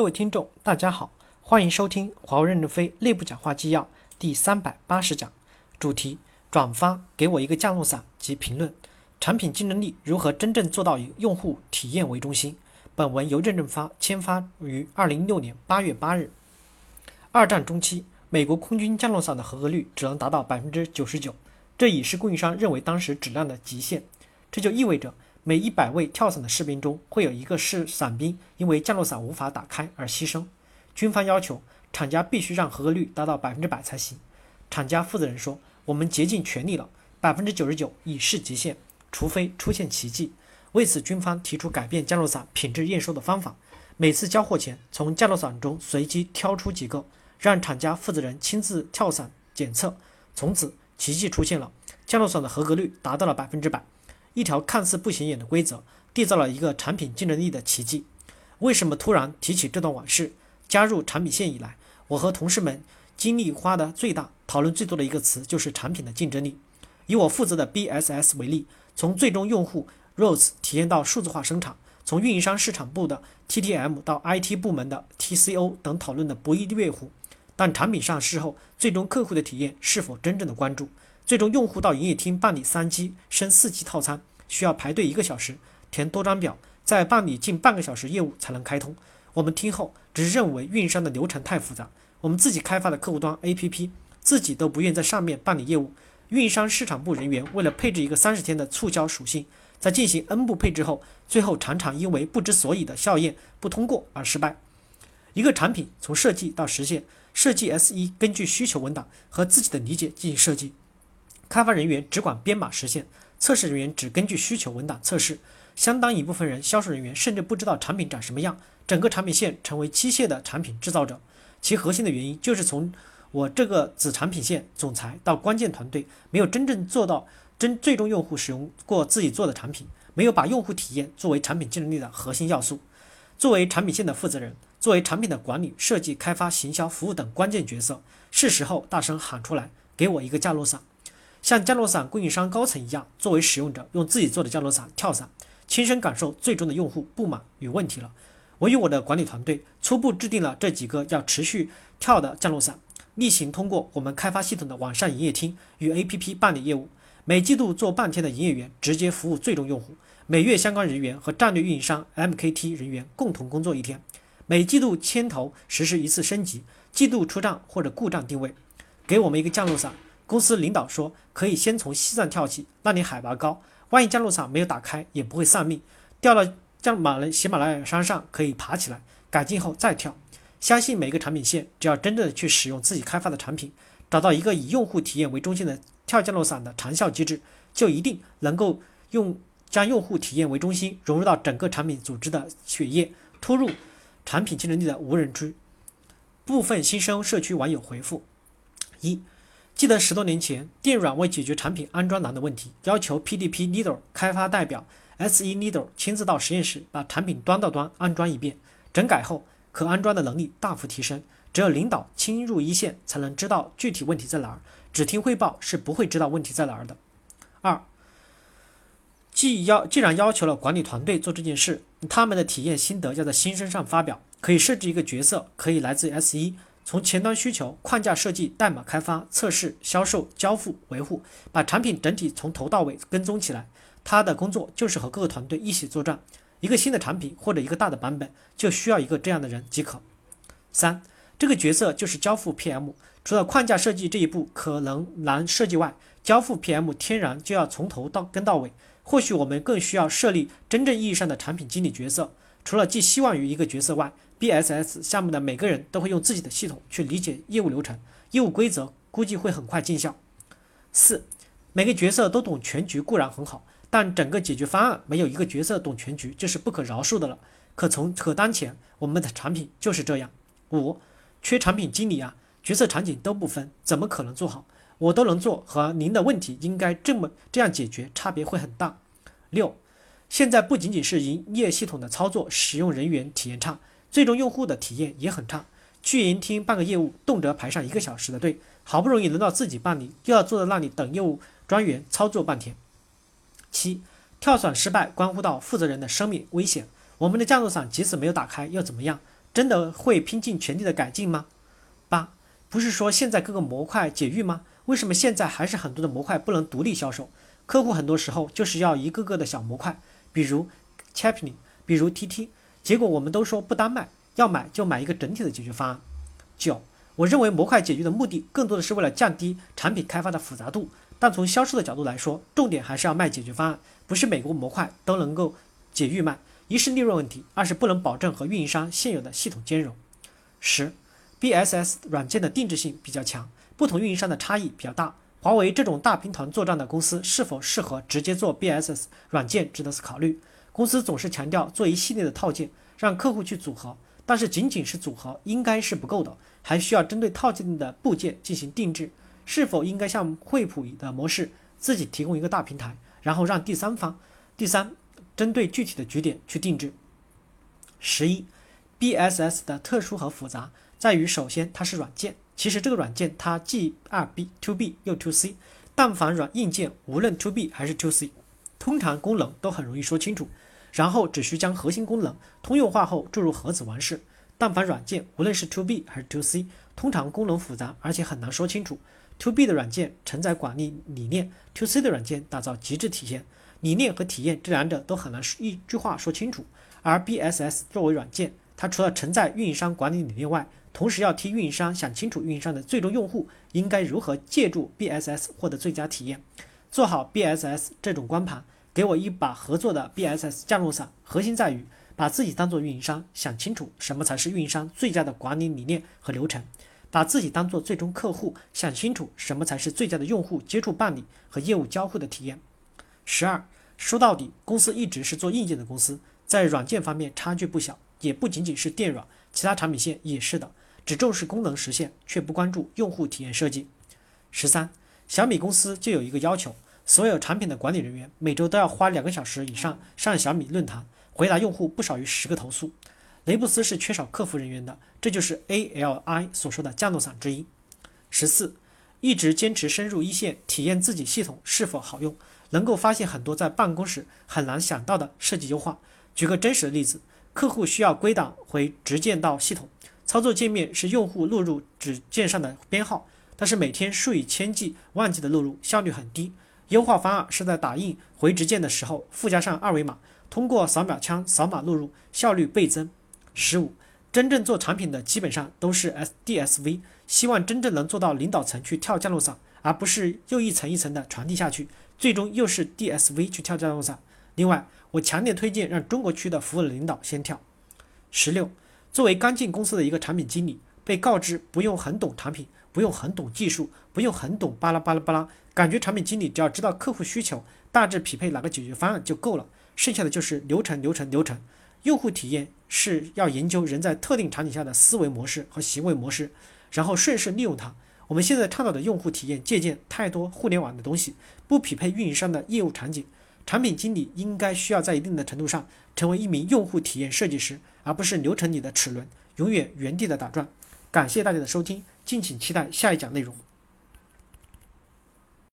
各位听众，大家好，欢迎收听华为任正非内部讲话纪要第三百八十讲，主题：转发给我一个降落伞及评论，产品竞争力如何真正做到以用户体验为中心。本文由任正发签发于二零一六年八月八日。二战中期，美国空军降落伞的合格率只能达到百分之九十九，这已是供应商认为当时质量的极限。这就意味着。每一百位跳伞的士兵中，会有一个是伞兵因为降落伞无法打开而牺牲。军方要求厂家必须让合格率达到百分之百才行。厂家负责人说：“我们竭尽全力了，百分之九十九已是极限，除非出现奇迹。”为此，军方提出改变降落伞品质验收的方法，每次交货前从降落伞中随机挑出几个，让厂家负责人亲自跳伞检测。从此，奇迹出现了，降落伞的合格率达到了百分之百。一条看似不显眼的规则，缔造了一个产品竞争力的奇迹。为什么突然提起这段往事？加入产品线以来，我和同事们精力花的最大、讨论最多的一个词就是产品的竞争力。以我负责的 BSS 为例，从最终用户 ROSE 体验到数字化生产，从运营商市场部的 TTM 到 IT 部门的 TCO 等讨论的不亦乐乎。但产品上市后，最终客户的体验是否真正的关注？最终，用户到营业厅办理三 G 升四 G 套餐，需要排队一个小时，填多张表，再办理近半个小时业务才能开通。我们听后只是认为运营商的流程太复杂，我们自己开发的客户端 APP 自己都不愿在上面办理业务。运营商市场部人员为了配置一个三十天的促销属性，在进行 N 步配置后，最后常常因为不知所以的校验不通过而失败。一个产品从设计到实现，设计 S 一根据需求文档和自己的理解进行设计。开发人员只管编码实现，测试人员只根据需求文档测试，相当一部分人，销售人员甚至不知道产品长什么样，整个产品线成为机械的产品制造者。其核心的原因就是从我这个子产品线总裁到关键团队，没有真正做到真最终用户使用过自己做的产品，没有把用户体验作为产品竞争力的核心要素。作为产品线的负责人，作为产品的管理、设计、开发、行销、服务等关键角色，是时候大声喊出来，给我一个降落伞。像降落伞供应商高层一样，作为使用者，用自己做的降落伞跳伞，亲身感受最终的用户不满与问题了。我与我的管理团队初步制定了这几个要持续跳的降落伞，例行通过我们开发系统的网上营业厅与 APP 办理业务，每季度做半天的营业员直接服务最终用户，每月相关人员和战略运营商 MKT 人员共同工作一天，每季度牵头实施一次升级，季度出账或者故障定位，给我们一个降落伞。公司领导说，可以先从西藏跳起，那里海拔高，万一降落伞没有打开，也不会丧命。掉到降马来喜马拉雅山上，可以爬起来，改进后再跳。相信每个产品线，只要真正的去使用自己开发的产品，找到一个以用户体验为中心的跳降落伞的长效机制，就一定能够用将用户体验为中心，融入到整个产品组织的血液，突入产品竞争力的无人区。部分新生社区网友回复：一。记得十多年前，电软为解决产品安装难的问题，要求 PDP leader 开发代表 SE leader 亲自到实验室把产品端到端安装一遍。整改后，可安装的能力大幅提升。只有领导亲入一线，才能知道具体问题在哪儿。只听汇报是不会知道问题在哪儿的。二，既要既然要求了管理团队做这件事，他们的体验心得要在新生上发表。可以设置一个角色，可以来自 S1。从前端需求、框架设计、代码开发、测试、销售、交付、维护，把产品整体从头到尾跟踪起来。他的工作就是和各个团队一起作战。一个新的产品或者一个大的版本，就需要一个这样的人即可。三，这个角色就是交付 PM。除了框架设计这一步可能难设计外，交付 PM 天然就要从头到跟到尾。或许我们更需要设立真正意义上的产品经理角色。除了寄希望于一个角色外，BSS 项目的每个人都会用自己的系统去理解业务流程、业务规则，估计会很快见效。四，每个角色都懂全局固然很好，但整个解决方案没有一个角色懂全局，就是不可饶恕的了。可从可当前我们的产品就是这样。五，缺产品经理啊，角色场景都不分，怎么可能做好？我都能做，和您的问题应该这么这样解决，差别会很大。六，现在不仅仅是营业系统的操作使用人员体验差。最终用户的体验也很差，去营厅办个业务，动辄排上一个小时的队，好不容易轮到自己办理，又要坐在那里等业务专员操作半天。七，跳伞失败关乎到负责人的生命危险，我们的降落伞即使没有打开又怎么样？真的会拼尽全力的改进吗？八，不是说现在各个模块解域吗？为什么现在还是很多的模块不能独立销售？客户很多时候就是要一个个的小模块，比如 Chaplin，比如 TT，结果我们都说不单卖，要买就买一个整体的解决方案。九，我认为模块解决的目的更多的是为了降低产品开发的复杂度，但从销售的角度来说，重点还是要卖解决方案，不是每个模块都能够解域卖。一是利润问题，二是不能保证和运营商现有的系统兼容。十，BSS 软件的定制性比较强，不同运营商的差异比较大。华为这种大兵团作战的公司是否适合直接做 BSS 软件，值得考虑。公司总是强调做一系列的套件，让客户去组合，但是仅仅是组合应该是不够的，还需要针对套件的部件进行定制。是否应该像惠普的模式，自己提供一个大平台，然后让第三方，第三针对具体的局点去定制？十一，BSS 的特殊和复杂在于，首先它是软件。其实这个软件它既二 B to B 又 to C，但凡软硬件无论 to B 还是 to C，通常功能都很容易说清楚，然后只需将核心功能通用化后注入盒子完事。但凡软件无论是 to B 还是 to C，通常功能复杂而且很难说清楚。to B 的软件承载管理理念，to C 的软件打造极致体验。理念和体验这两者都很难一句话说清楚。而 BSS 作为软件，它除了承载运营商管理理念外，同时要替运营商想清楚，运营商的最终用户应该如何借助 BSS 获得最佳体验，做好 BSS 这种光盘，给我一把合作的 BSS 降落伞。核心在于把自己当做运营商，想清楚什么才是运营商最佳的管理理念和流程；把自己当做最终客户，想清楚什么才是最佳的用户接触办理和业务交互的体验。十二，说到底，公司一直是做硬件的公司，在软件方面差距不小，也不仅仅是电软，其他产品线也是的。只重视功能实现，却不关注用户体验设计。十三，小米公司就有一个要求，所有产品的管理人员每周都要花两个小时以上上小米论坛，回答用户不少于十个投诉。雷布斯是缺少客服人员的，这就是 ALI 所说的降落伞之一。十四，一直坚持深入一线，体验自己系统是否好用，能够发现很多在办公室很难想到的设计优化。举个真实的例子，客户需要归档回直件到系统。操作界面是用户录入指件上的编号，但是每天数以千计、万计的录入，效率很低。优化方案是在打印回执件的时候附加上二维码，通过扫描枪扫码录入，效率倍增。十五，真正做产品的基本上都是 SDSV，希望真正能做到领导层去跳降落伞，而不是又一层一层的传递下去，最终又是 DSV 去跳降落伞。另外，我强烈推荐让中国区的服务领导先跳。十六。作为刚进公司的一个产品经理，被告知不用很懂产品，不用很懂技术，不用很懂巴拉巴拉巴拉，感觉产品经理只要知道客户需求，大致匹配哪个解决方案就够了，剩下的就是流程流程流程。用户体验是要研究人在特定场景下的思维模式和行为模式，然后顺势利用它。我们现在倡导的用户体验借鉴太多互联网的东西，不匹配运营商的业务场景。产品经理应该需要在一定的程度上成为一名用户体验设计师。而不是流程里的齿轮，永远原地的打转。感谢大家的收听，敬请期待下一讲内容。